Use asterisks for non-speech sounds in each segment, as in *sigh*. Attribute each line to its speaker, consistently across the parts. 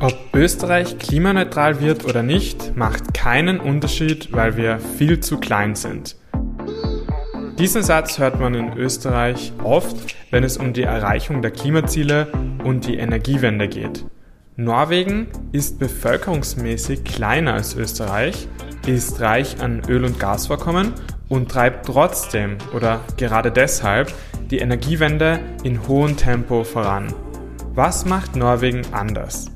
Speaker 1: Ob Österreich klimaneutral wird oder nicht, macht keinen Unterschied, weil wir viel zu klein sind. Diesen Satz hört man in Österreich oft, wenn es um die Erreichung der Klimaziele und die Energiewende geht. Norwegen ist bevölkerungsmäßig kleiner als Österreich, ist reich an Öl- und Gasvorkommen und treibt trotzdem oder gerade deshalb die Energiewende in hohem Tempo voran. Was macht Norwegen anders?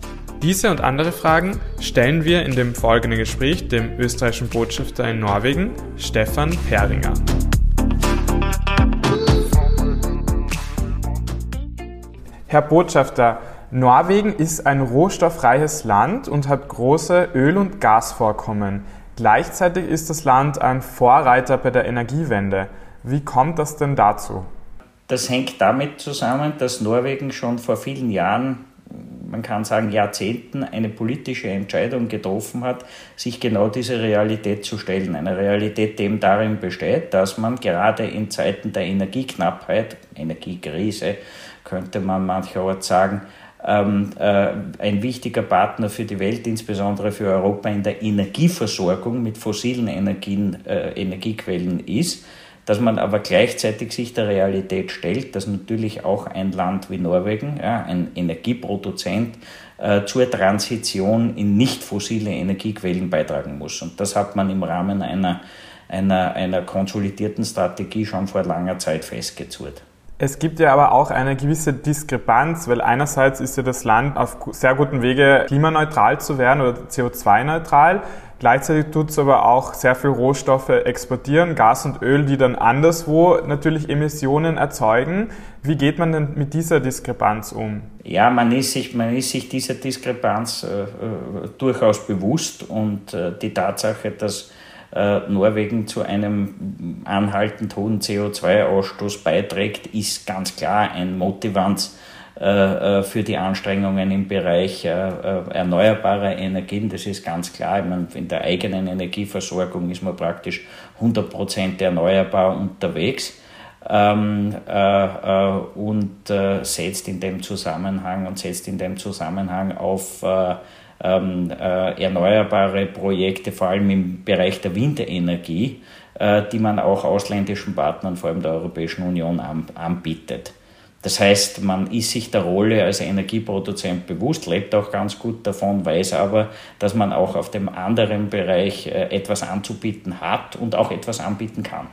Speaker 1: Diese und andere Fragen stellen wir in dem folgenden Gespräch dem österreichischen Botschafter in Norwegen, Stefan Peringer. Herr Botschafter, Norwegen ist ein rohstoffreiches Land und hat große Öl- und Gasvorkommen. Gleichzeitig ist das Land ein Vorreiter bei der Energiewende. Wie kommt das denn dazu?
Speaker 2: Das hängt damit zusammen, dass Norwegen schon vor vielen Jahren man kann sagen Jahrzehnten eine politische Entscheidung getroffen hat, sich genau diese Realität zu stellen. Eine Realität, die eben darin besteht, dass man gerade in Zeiten der Energieknappheit, Energiekrise, könnte man mancherorts sagen, ähm, äh, ein wichtiger Partner für die Welt, insbesondere für Europa in der Energieversorgung mit fossilen Energien, äh, Energiequellen ist dass man aber gleichzeitig sich der Realität stellt, dass natürlich auch ein Land wie Norwegen, ja, ein Energieproduzent, äh, zur Transition in nicht fossile Energiequellen beitragen muss. Und das hat man im Rahmen einer, einer, einer konsolidierten Strategie schon vor langer Zeit festgezurrt.
Speaker 1: Es gibt ja aber auch eine gewisse Diskrepanz, weil einerseits ist ja das Land auf sehr gutem Wege, klimaneutral zu werden oder CO2-neutral. Gleichzeitig tut es aber auch sehr viel Rohstoffe exportieren, Gas und Öl, die dann anderswo natürlich Emissionen erzeugen. Wie geht man denn mit dieser Diskrepanz um?
Speaker 2: Ja, man ist sich, man ist sich dieser Diskrepanz äh, äh durchaus bewusst und äh, die Tatsache, dass äh, Norwegen zu einem anhaltend hohen CO2-Ausstoß beiträgt, ist ganz klar ein Motivant für die Anstrengungen im Bereich erneuerbarer Energien. Das ist ganz klar. In der eigenen Energieversorgung ist man praktisch 100 Prozent erneuerbar unterwegs. Ähm, äh, äh, und äh, setzt in dem Zusammenhang und setzt in dem Zusammenhang auf ähm, äh, erneuerbare Projekte, vor allem im Bereich der Windenergie, äh, die man auch ausländischen Partnern, vor allem der Europäischen Union, an, anbietet. Das heißt, man ist sich der Rolle als Energieproduzent bewusst, lebt auch ganz gut davon, weiß aber, dass man auch auf dem anderen Bereich äh, etwas anzubieten hat und auch etwas anbieten kann.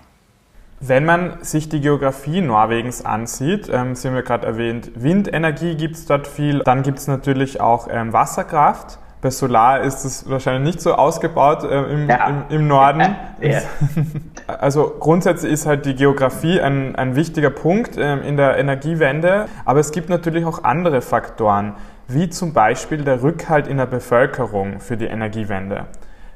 Speaker 1: Wenn man sich die Geografie Norwegens ansieht, ähm, Sie haben ja gerade erwähnt, Windenergie gibt es dort viel, dann gibt es natürlich auch ähm, Wasserkraft. Bei Solar ist es wahrscheinlich nicht so ausgebaut äh, im, ja. im, im, Norden. Ja. *laughs* Also grundsätzlich ist halt die Geografie ein, ein wichtiger Punkt ähm, in der Energiewende, aber es gibt natürlich auch andere Faktoren, wie zum Beispiel der Rückhalt in der Bevölkerung für die Energiewende.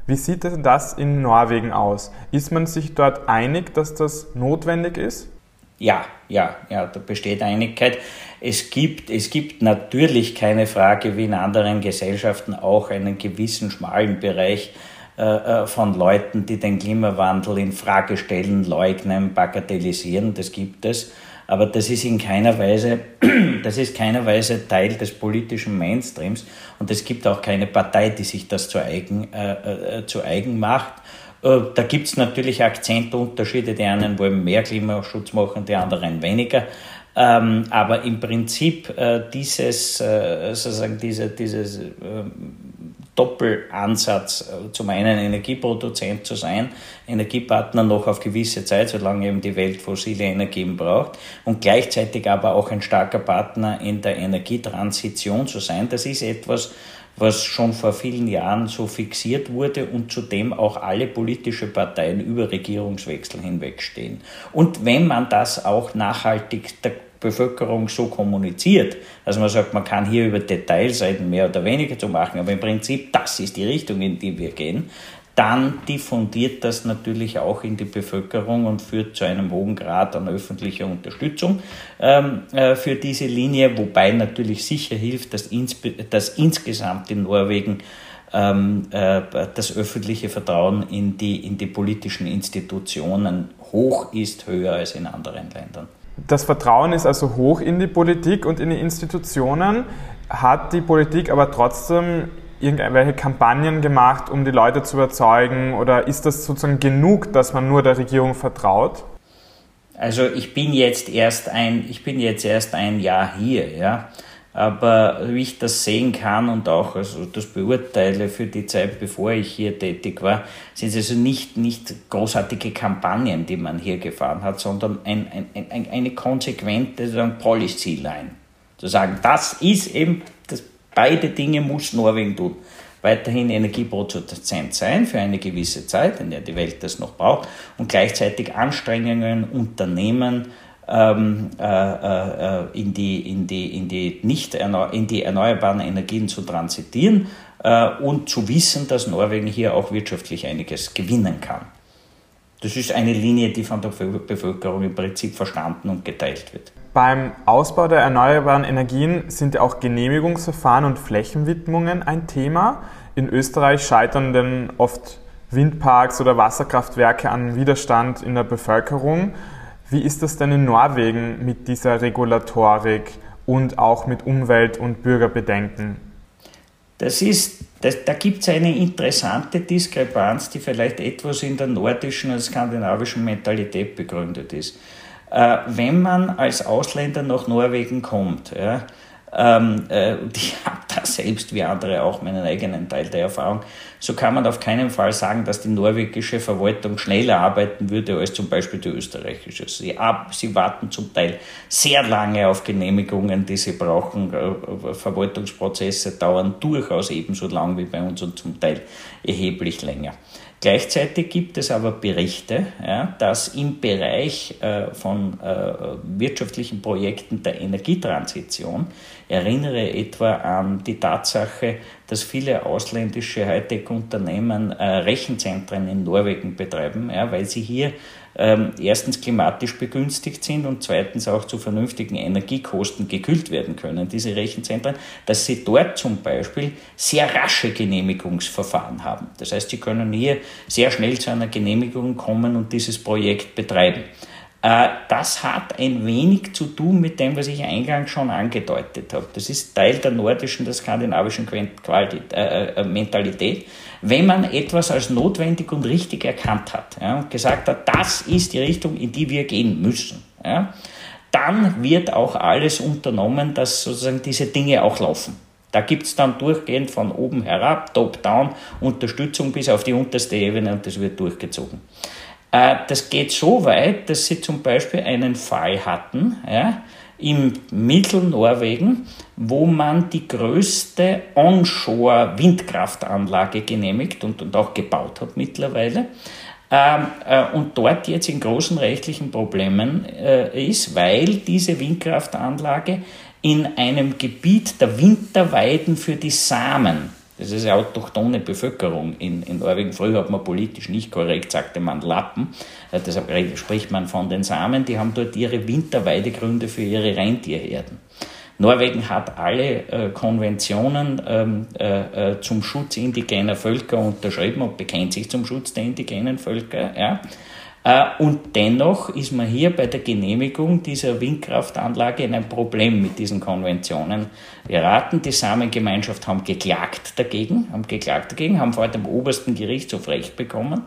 Speaker 1: Wie sieht denn das in Norwegen aus? Ist man sich dort einig, dass das notwendig ist?
Speaker 2: Ja, ja, ja, da besteht Einigkeit. Es gibt, es gibt natürlich keine Frage, wie in anderen Gesellschaften auch einen gewissen schmalen Bereich äh, äh, von Leuten, die den Klimawandel in Frage stellen, leugnen, bagatellisieren. Das gibt es aber das ist in keiner Weise, *clears throat* das ist keiner Weise Teil des politischen Mainstreams und es gibt auch keine Partei, die sich das zu eigen, äh, äh, zu eigen macht. Äh, da gibt es natürlich Akzentunterschiede, die einen wollen mehr Klimaschutz machen, die anderen weniger. Ähm, aber im Prinzip äh, dieses, äh, sozusagen diese, dieses ähm, Doppelansatz, zum einen Energieproduzent zu sein, Energiepartner noch auf gewisse Zeit, solange eben die Welt fossile Energien braucht, und gleichzeitig aber auch ein starker Partner in der Energietransition zu sein. Das ist etwas, was schon vor vielen Jahren so fixiert wurde und zudem auch alle politische Parteien über Regierungswechsel hinwegstehen. Und wenn man das auch nachhaltig der Bevölkerung so kommuniziert, dass man sagt, man kann hier über Details reden, mehr oder weniger zu machen, aber im Prinzip, das ist die Richtung, in die wir gehen, dann diffundiert das natürlich auch in die Bevölkerung und führt zu einem hohen Grad an öffentlicher Unterstützung ähm, äh, für diese Linie, wobei natürlich sicher hilft, dass, ins, dass insgesamt in Norwegen ähm, äh, das öffentliche Vertrauen in die, in die politischen Institutionen hoch ist, höher als in anderen Ländern.
Speaker 1: Das Vertrauen ist also hoch in die Politik und in die Institutionen. Hat die Politik aber trotzdem irgendwelche Kampagnen gemacht, um die Leute zu überzeugen? Oder ist das sozusagen genug, dass man nur der Regierung vertraut?
Speaker 2: Also ich bin jetzt erst ein, ich bin jetzt erst ein Jahr hier, ja. Aber wie ich das sehen kann und auch also das beurteile für die Zeit, bevor ich hier tätig war, sind es also nicht, nicht großartige Kampagnen, die man hier gefahren hat, sondern ein, ein, ein, eine konsequente Policy-Line. Zu sagen, das ist eben, beide Dinge muss Norwegen tun weiterhin Energieproduzent sein für eine gewisse Zeit, in der die Welt das noch braucht, und gleichzeitig Anstrengungen unternehmen, ähm, äh, äh, in, die, in, die, in, die nicht in die erneuerbaren Energien zu transitieren äh, und zu wissen, dass Norwegen hier auch wirtschaftlich einiges gewinnen kann. Das ist eine Linie, die von der Bevölkerung im Prinzip verstanden und geteilt wird.
Speaker 1: Beim Ausbau der erneuerbaren Energien sind auch Genehmigungsverfahren und Flächenwidmungen ein Thema. In Österreich scheitern denn oft Windparks oder Wasserkraftwerke an Widerstand in der Bevölkerung. Wie ist das denn in Norwegen mit dieser Regulatorik und auch mit Umwelt- und Bürgerbedenken?
Speaker 2: Das ist, das, da gibt es eine interessante Diskrepanz, die vielleicht etwas in der nordischen und skandinavischen Mentalität begründet ist. Äh, wenn man als Ausländer nach Norwegen kommt, ja, ähm, äh, habe *laughs* selbst wie andere auch meinen eigenen Teil der Erfahrung, so kann man auf keinen Fall sagen, dass die norwegische Verwaltung schneller arbeiten würde als zum Beispiel die österreichische. Sie, ab, sie warten zum Teil sehr lange auf Genehmigungen, die sie brauchen. Äh, Verwaltungsprozesse dauern durchaus ebenso lang wie bei uns und zum Teil erheblich länger. Gleichzeitig gibt es aber Berichte, ja, dass im Bereich äh, von äh, wirtschaftlichen Projekten der Energietransition, erinnere etwa an die Tatsache, dass viele ausländische Hightech-Unternehmen äh, Rechenzentren in Norwegen betreiben, ja, weil sie hier ähm, erstens klimatisch begünstigt sind und zweitens auch zu vernünftigen Energiekosten gekühlt werden können, diese Rechenzentren, dass sie dort zum Beispiel sehr rasche Genehmigungsverfahren haben. Das heißt, sie können hier sehr schnell zu einer Genehmigung kommen und dieses Projekt betreiben. Äh, das hat ein wenig zu tun mit dem, was ich eingangs schon angedeutet habe. Das ist Teil der nordischen, der skandinavischen äh, äh, Mentalität. Wenn man etwas als notwendig und richtig erkannt hat und gesagt hat, das ist die Richtung, in die wir gehen müssen, dann wird auch alles unternommen, dass sozusagen diese Dinge auch laufen. Da gibt es dann durchgehend von oben herab, top-down, Unterstützung bis auf die unterste Ebene und das wird durchgezogen. Äh, das geht so weit, dass sie zum Beispiel einen Fall hatten ja, im Mittelnorwegen, wo man die größte Onshore-Windkraftanlage genehmigt und, und auch gebaut hat mittlerweile. Ähm, äh, und dort jetzt in großen rechtlichen Problemen äh, ist, weil diese Windkraftanlage in einem Gebiet der Winterweiden für die Samen das ist eine autochtone Bevölkerung in, in Norwegen. Früher hat man politisch nicht korrekt, sagte man Lappen. Äh, deshalb spricht man von den Samen. Die haben dort ihre Winterweidegründe für ihre Rentierherden. Norwegen hat alle äh, Konventionen ähm, äh, äh, zum Schutz indigener Völker unterschrieben und bekennt sich zum Schutz der indigenen Völker. Ja. Äh, und dennoch ist man hier bei der Genehmigung dieser Windkraftanlage in ein Problem mit diesen Konventionen geraten. Die Samengemeinschaft haben geklagt dagegen, haben geklagt dagegen, haben vor dem obersten Gerichtshof Recht bekommen.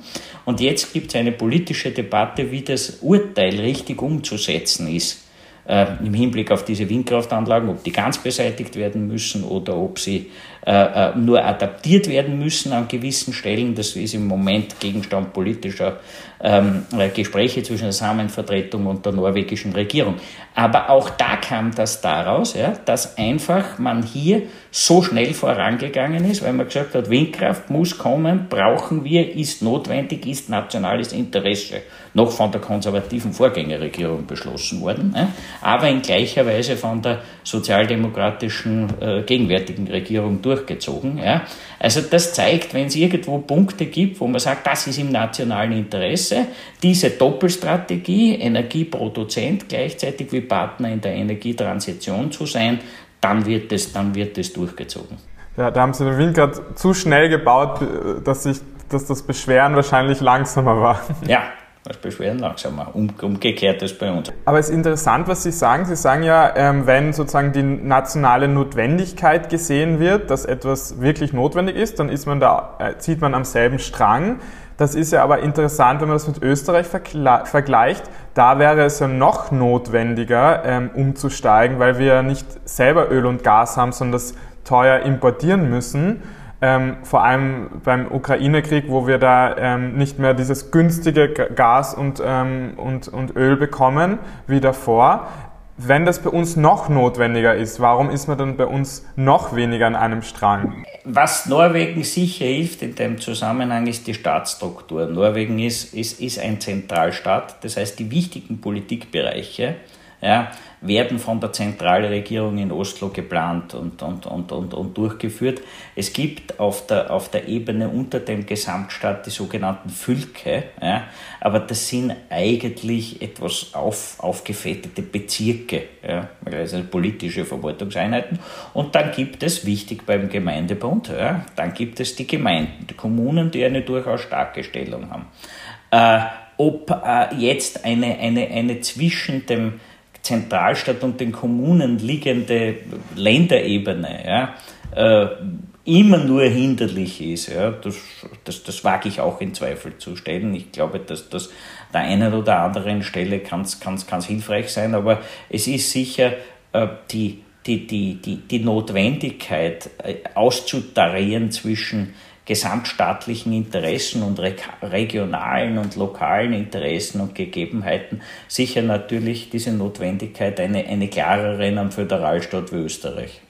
Speaker 2: Und jetzt gibt es eine politische Debatte, wie das Urteil richtig umzusetzen ist äh, im Hinblick auf diese Windkraftanlagen, ob die ganz beseitigt werden müssen oder ob sie äh, äh, nur adaptiert werden müssen an gewissen Stellen. Das ist im Moment Gegenstand politischer ähm, äh, Gespräche zwischen der Samenvertretung und der norwegischen Regierung. Aber auch da kam das daraus, ja, dass einfach man hier so schnell vorangegangen ist, weil man gesagt hat, Windkraft muss kommen, brauchen wir, ist notwendig, ist nationales Interesse. Noch von der konservativen Vorgängerregierung beschlossen worden, ja, aber in gleicher Weise von der sozialdemokratischen äh, gegenwärtigen Regierung durchgezogen. Ja. Also das zeigt, wenn es irgendwo Punkte gibt, wo man sagt, das ist im nationalen Interesse, diese Doppelstrategie, Energieproduzent gleichzeitig wie Partner in der Energietransition zu sein, dann wird es, dann wird es durchgezogen.
Speaker 1: Ja, da haben Sie den Wind gerade zu schnell gebaut, dass, sich, dass das Beschweren wahrscheinlich langsamer war.
Speaker 2: Ja, Beispiel werden langsamer. Um, umgekehrt ist bei uns.
Speaker 1: Aber es ist interessant, was Sie sagen. Sie sagen ja, ähm, wenn sozusagen die nationale Notwendigkeit gesehen wird, dass etwas wirklich notwendig ist, dann ist man da, äh, zieht man am selben Strang. Das ist ja aber interessant, wenn man das mit Österreich vergleicht. Da wäre es ja noch notwendiger, ähm, umzusteigen, weil wir ja nicht selber Öl und Gas haben, sondern das teuer importieren müssen. Ähm, vor allem beim Ukraine-Krieg, wo wir da ähm, nicht mehr dieses günstige Gas und, ähm, und, und Öl bekommen wie davor. Wenn das bei uns noch notwendiger ist, warum ist man dann bei uns noch weniger an einem Strang?
Speaker 2: Was Norwegen sicher hilft in dem Zusammenhang ist die Staatsstruktur. Norwegen ist, ist, ist ein Zentralstaat, das heißt die wichtigen Politikbereiche ja, werden von der Zentralregierung in Oslo geplant und, und, und, und, und durchgeführt. Es gibt auf der, auf der Ebene unter dem Gesamtstaat die sogenannten Fylke, ja, aber das sind eigentlich etwas auf, aufgefettete Bezirke, ja, also politische Verwaltungseinheiten. Und dann gibt es, wichtig beim Gemeindebund, ja, dann gibt es die Gemeinden, die Kommunen, die eine durchaus starke Stellung haben. Äh, ob äh, jetzt eine, eine, eine zwischen dem Zentralstaat und den Kommunen liegende Länderebene ja, äh, immer nur hinderlich ist, ja, das, das, das wage ich auch in Zweifel zu stellen. Ich glaube, dass das der einen oder anderen Stelle kann es hilfreich sein, aber es ist sicher äh, die, die, die, die, die Notwendigkeit äh, auszutarieren zwischen gesamtstaatlichen Interessen und regionalen und lokalen Interessen und Gegebenheiten sicher natürlich diese Notwendigkeit eine, eine klarere in einem Föderalstaat wie Österreich.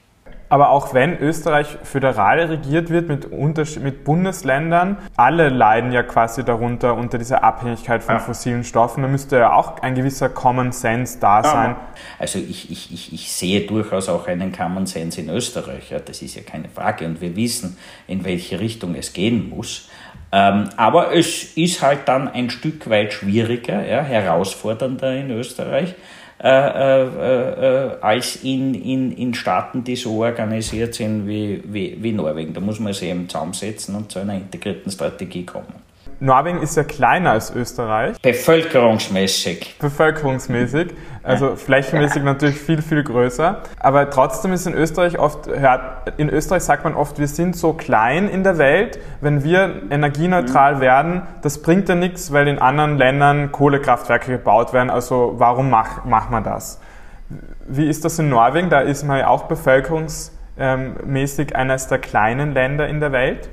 Speaker 1: Aber auch wenn Österreich föderal regiert wird mit, mit Bundesländern, alle leiden ja quasi darunter unter dieser Abhängigkeit von ja. fossilen Stoffen. Da müsste ja auch ein gewisser Common Sense da sein.
Speaker 2: Also ich, ich, ich, ich sehe durchaus auch einen Common Sense in Österreich. Ja, das ist ja keine Frage. Und wir wissen, in welche Richtung es gehen muss. Ähm, aber es ist halt dann ein Stück weit schwieriger, ja, herausfordernder in Österreich äh, äh, äh, als in, in, in Staaten, die so organisiert sind wie, wie, wie Norwegen. Da muss man sich eben zusammensetzen und zu einer integrierten Strategie kommen.
Speaker 1: Norwegen ist ja kleiner als Österreich.
Speaker 2: Bevölkerungsmäßig.
Speaker 1: Bevölkerungsmäßig. Also flächenmäßig natürlich viel, viel größer. Aber trotzdem ist in Österreich oft, in Österreich sagt man oft, wir sind so klein in der Welt. Wenn wir energieneutral mhm. werden, das bringt ja nichts, weil in anderen Ländern Kohlekraftwerke gebaut werden. Also warum macht macht man das? Wie ist das in Norwegen? Da ist man ja auch bevölkerungsmäßig eines der kleinen Länder in der Welt.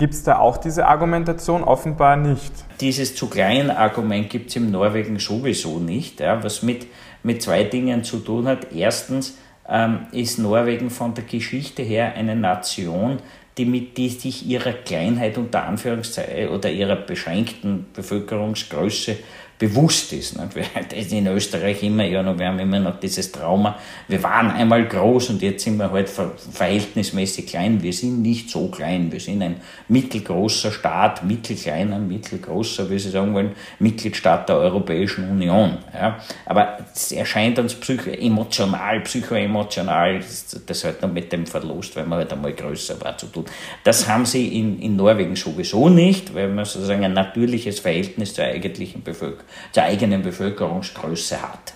Speaker 1: Gibt es da auch diese Argumentation? Offenbar nicht.
Speaker 2: Dieses zu klein Argument gibt es im Norwegen sowieso nicht, ja, was mit, mit zwei Dingen zu tun hat. Erstens ähm, ist Norwegen von der Geschichte her eine Nation, die mit die sich ihrer Kleinheit unter Anführungszeichen oder ihrer beschränkten Bevölkerungsgröße bewusst ist. Nicht? Wir, *laughs* das in Österreich immer, ja, wir haben immer noch dieses Trauma, wir waren einmal groß und jetzt sind wir halt verhältnismäßig klein. Wir sind nicht so klein, wir sind ein mittelgroßer Staat, mittelkleiner, mittelgroßer, wie Sie sagen wollen, Mitgliedstaat der Europäischen Union. Ja? Aber es erscheint uns psycho emotional, psychoemotional, das, das hat noch mit dem Verlust, weil man halt einmal größer war, zu tun. Das haben sie in, in Norwegen sowieso nicht, weil man sozusagen ein natürliches Verhältnis zur eigentlichen Bevölkerung zur eigenen Bevölkerungsgröße hat.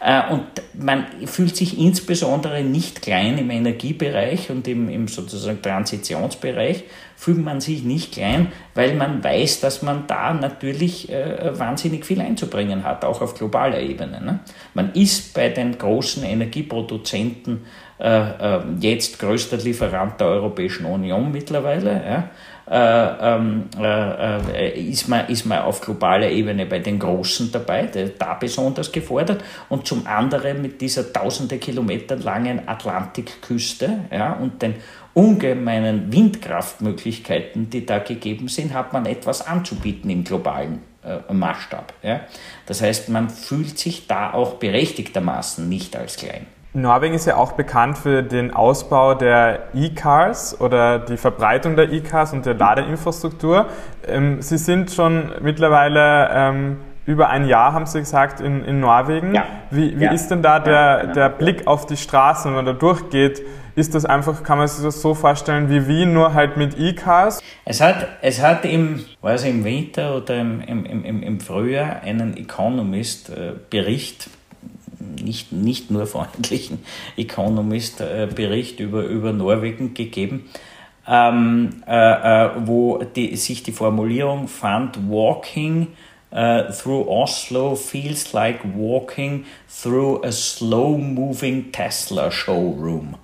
Speaker 2: Äh, und man fühlt sich insbesondere nicht klein im Energiebereich und im, im sozusagen Transitionsbereich, fühlt man sich nicht klein, weil man weiß, dass man da natürlich äh, wahnsinnig viel einzubringen hat, auch auf globaler Ebene. Ne? Man ist bei den großen Energieproduzenten äh, äh, jetzt größter Lieferant der Europäischen Union mittlerweile. Ja? Äh, ähm, äh, äh, ist, man, ist man auf globaler Ebene bei den Großen dabei, da besonders gefordert, und zum anderen mit dieser tausende Kilometer langen Atlantikküste ja, und den ungemeinen Windkraftmöglichkeiten, die da gegeben sind, hat man etwas anzubieten im globalen äh, Maßstab. Ja. Das heißt, man fühlt sich da auch berechtigtermaßen nicht als klein.
Speaker 1: Norwegen ist ja auch bekannt für den Ausbau der E-Cars oder die Verbreitung der E-Cars und der Ladeinfrastruktur. Ähm, Sie sind schon mittlerweile ähm, über ein Jahr, haben Sie gesagt, in, in Norwegen. Ja. Wie, wie ja. ist denn da der, ja, genau. der Blick auf die Straßen, wenn man da durchgeht? Ist das einfach, kann man sich das so vorstellen wie Wien, nur halt mit E-Cars?
Speaker 2: Es hat, es hat im, weiß ich, im Winter oder im, im, im, im Frühjahr einen Economist-Bericht, äh, nicht, nicht nur freundlichen *laughs* Economist-Bericht über, über Norwegen gegeben, ähm, äh, äh, wo die, sich die Formulierung fand, Walking uh, through Oslo feels like walking through a slow moving Tesla showroom.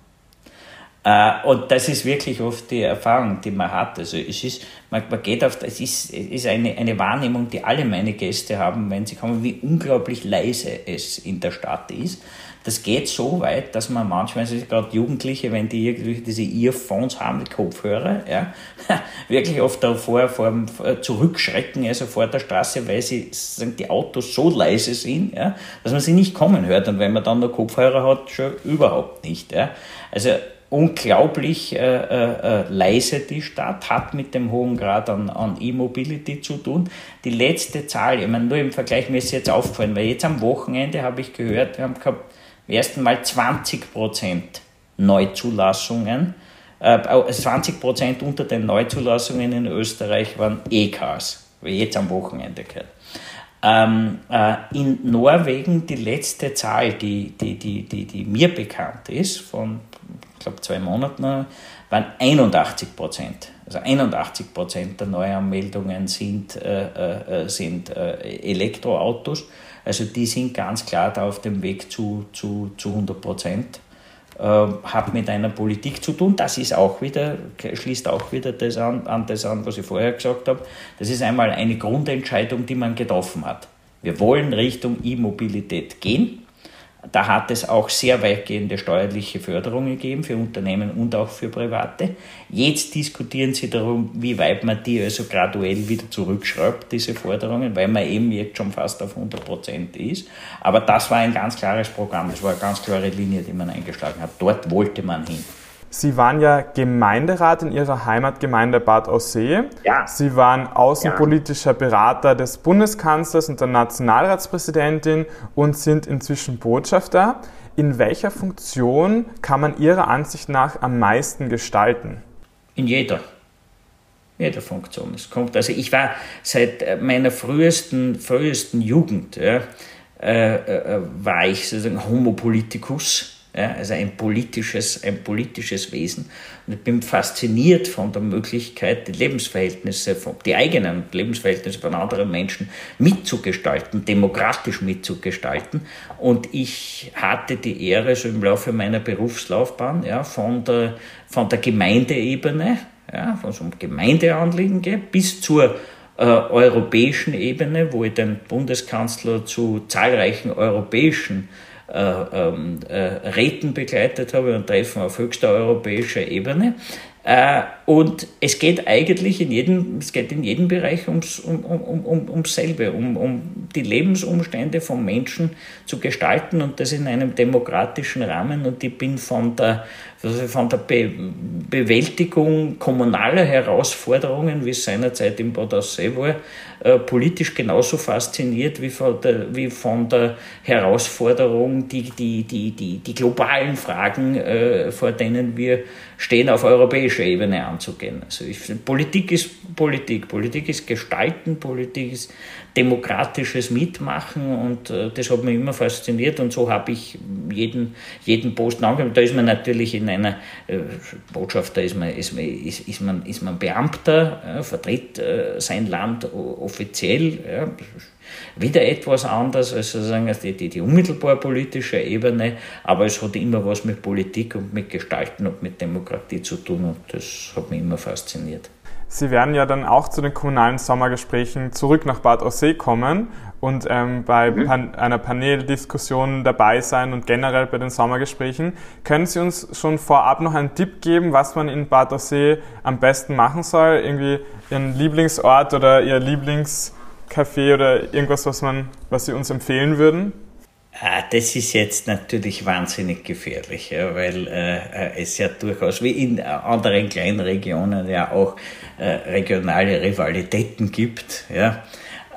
Speaker 2: Uh, und das ist wirklich oft die Erfahrung, die man hat. Also es ist, man, man geht auf, es ist, es ist eine, eine Wahrnehmung, die alle meine Gäste haben, wenn sie kommen, wie unglaublich leise es in der Stadt ist. Das geht so weit, dass man manchmal, also gerade Jugendliche, wenn die irgendwie diese Earphones haben, die Kopfhörer, ja, *laughs* wirklich oft davor vor, zurückschrecken, also vor der Straße, weil sie sagen, die Autos so leise sind, ja, dass man sie nicht kommen hört. Und wenn man dann nur Kopfhörer hat, schon überhaupt nicht. Ja. Also unglaublich äh, äh, leise die Stadt, hat mit dem hohen Grad an, an E-Mobility zu tun. Die letzte Zahl, ich meine, nur im Vergleich, mir ist jetzt aufgefallen, weil jetzt am Wochenende habe ich gehört, wir haben gehabt im ersten Mal 20 Prozent Neuzulassungen. Äh, 20 Prozent unter den Neuzulassungen in Österreich waren E-Cars, wie jetzt am Wochenende gehört. Ähm, äh, in Norwegen die letzte Zahl, die, die, die, die, die mir bekannt ist, von glaube zwei Monaten, waren 81 Prozent. Also 81 Prozent der Neuanmeldungen sind, äh, äh, sind äh, Elektroautos. Also die sind ganz klar da auf dem Weg zu, zu, zu 100 Prozent. Äh, hat mit einer Politik zu tun. Das ist auch wieder, schließt auch wieder das an, an das an, was ich vorher gesagt habe. Das ist einmal eine Grundentscheidung, die man getroffen hat. Wir wollen Richtung E-Mobilität gehen. Da hat es auch sehr weitgehende steuerliche Förderungen gegeben für Unternehmen und auch für Private. Jetzt diskutieren sie darum, wie weit man die also graduell wieder zurückschreibt, diese Forderungen, weil man eben jetzt schon fast auf 100 Prozent ist. Aber das war ein ganz klares Programm, das war eine ganz klare Linie, die man eingeschlagen hat. Dort wollte man hin.
Speaker 1: Sie waren ja Gemeinderat in Ihrer Heimatgemeinde Bad Aussee. Ja. Sie waren außenpolitischer Berater des Bundeskanzlers und der Nationalratspräsidentin und sind inzwischen Botschafter. In welcher Funktion kann man Ihrer Ansicht nach am meisten gestalten?
Speaker 2: In jeder. Jeder Funktion. Es kommt, also ich war seit meiner frühesten, frühesten Jugend, ja, äh, äh, war ich sozusagen Homo politicus ja, also ein politisches, ein politisches Wesen. Und ich bin fasziniert von der Möglichkeit, die Lebensverhältnisse, die eigenen Lebensverhältnisse von anderen Menschen mitzugestalten, demokratisch mitzugestalten. Und ich hatte die Ehre, so im Laufe meiner Berufslaufbahn, ja, von der, von der Gemeindeebene, ja, von so einem Gemeindeanliegen bis zur äh, europäischen Ebene, wo ich den Bundeskanzler zu zahlreichen europäischen äh, Räten begleitet habe und Treffen auf höchster europäischer Ebene. Und es geht eigentlich in jedem, es geht in jedem Bereich ums, um, um, um, ums selbe, um, um die Lebensumstände von Menschen zu gestalten und das in einem demokratischen Rahmen. Und ich bin von der, von der Be Bewältigung kommunaler Herausforderungen, wie es seinerzeit im Bad Aussee war, äh, politisch genauso fasziniert wie von der, wie von der Herausforderung, die, die, die, die, die globalen Fragen, äh, vor denen wir stehen, auf europäischer Ebene anzugehen. Also ich, Politik ist Politik, Politik ist Gestalten, Politik ist demokratisches Mitmachen und äh, das hat mich immer fasziniert und so habe ich jeden, jeden Posten angehört. Da ist man natürlich in einer äh, Botschafter, ist man, ist, ist, ist, man, ist man Beamter, äh, vertritt äh, sein Land offiziell. Ja. Wieder etwas anders als sozusagen die, die, die unmittelbar politische Ebene, aber es hat immer was mit Politik und mit Gestalten und mit Demokratie zu tun und das hat mich immer fasziniert.
Speaker 1: Sie werden ja dann auch zu den kommunalen Sommergesprächen zurück nach Bad Aussee kommen und ähm, bei mhm. Pan einer Paneldiskussion dabei sein und generell bei den Sommergesprächen. Können Sie uns schon vorab noch einen Tipp geben, was man in Bad Aussee am besten machen soll? Irgendwie Ihren Lieblingsort oder Ihr Lieblingscafé oder irgendwas, was, man, was Sie uns empfehlen würden?
Speaker 2: Ah, das ist jetzt natürlich wahnsinnig gefährlich, ja, weil äh, äh, es ja durchaus wie in anderen kleinen Regionen ja auch äh, regionale Rivalitäten gibt. Ja.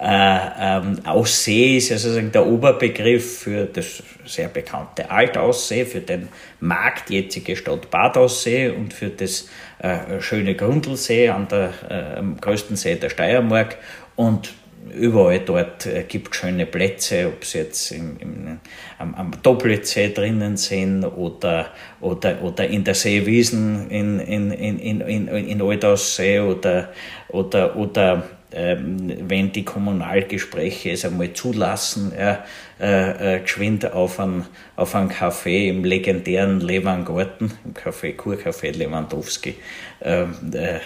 Speaker 2: Äh, ähm, Aussee ist ja sozusagen der Oberbegriff für das sehr bekannte Altaussee, für den Markt jetzige Stadt Bad Aussee und für das äh, schöne Grundlsee an der äh, größten See der Steiermark. Und überall dort äh, gibt es schöne Plätze, ob sie jetzt im, im, am, am Doppelsee drinnen sind oder, oder, oder in der Seewiesen in, in, in, in, in, in Altaussee oder, oder, oder wenn die Kommunalgespräche es einmal zulassen, äh, äh, geschwind auf einen, auf einen Café im legendären Levangarten, im Café Kurcafé Lewandowski. Ähm, äh,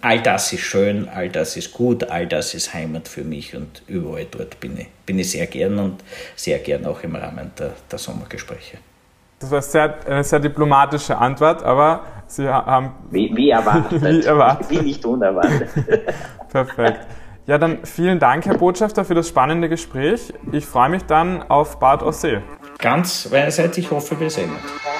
Speaker 2: all das ist schön, all das ist gut, all das ist Heimat für mich und überall dort bin ich, bin ich sehr gern und sehr gern auch im Rahmen der, der Sommergespräche.
Speaker 1: Das war sehr, eine sehr diplomatische Antwort, aber Sie haben.
Speaker 2: Wie, wie erwartet. *laughs* wie erwartet. Wie nicht unerwartet. *laughs*
Speaker 1: Perfekt. Ja, dann vielen Dank, Herr Botschafter, für das spannende Gespräch. Ich freue mich dann auf Bad Aussee.
Speaker 2: Ganz meinerseits, ich hoffe, wir sehen uns.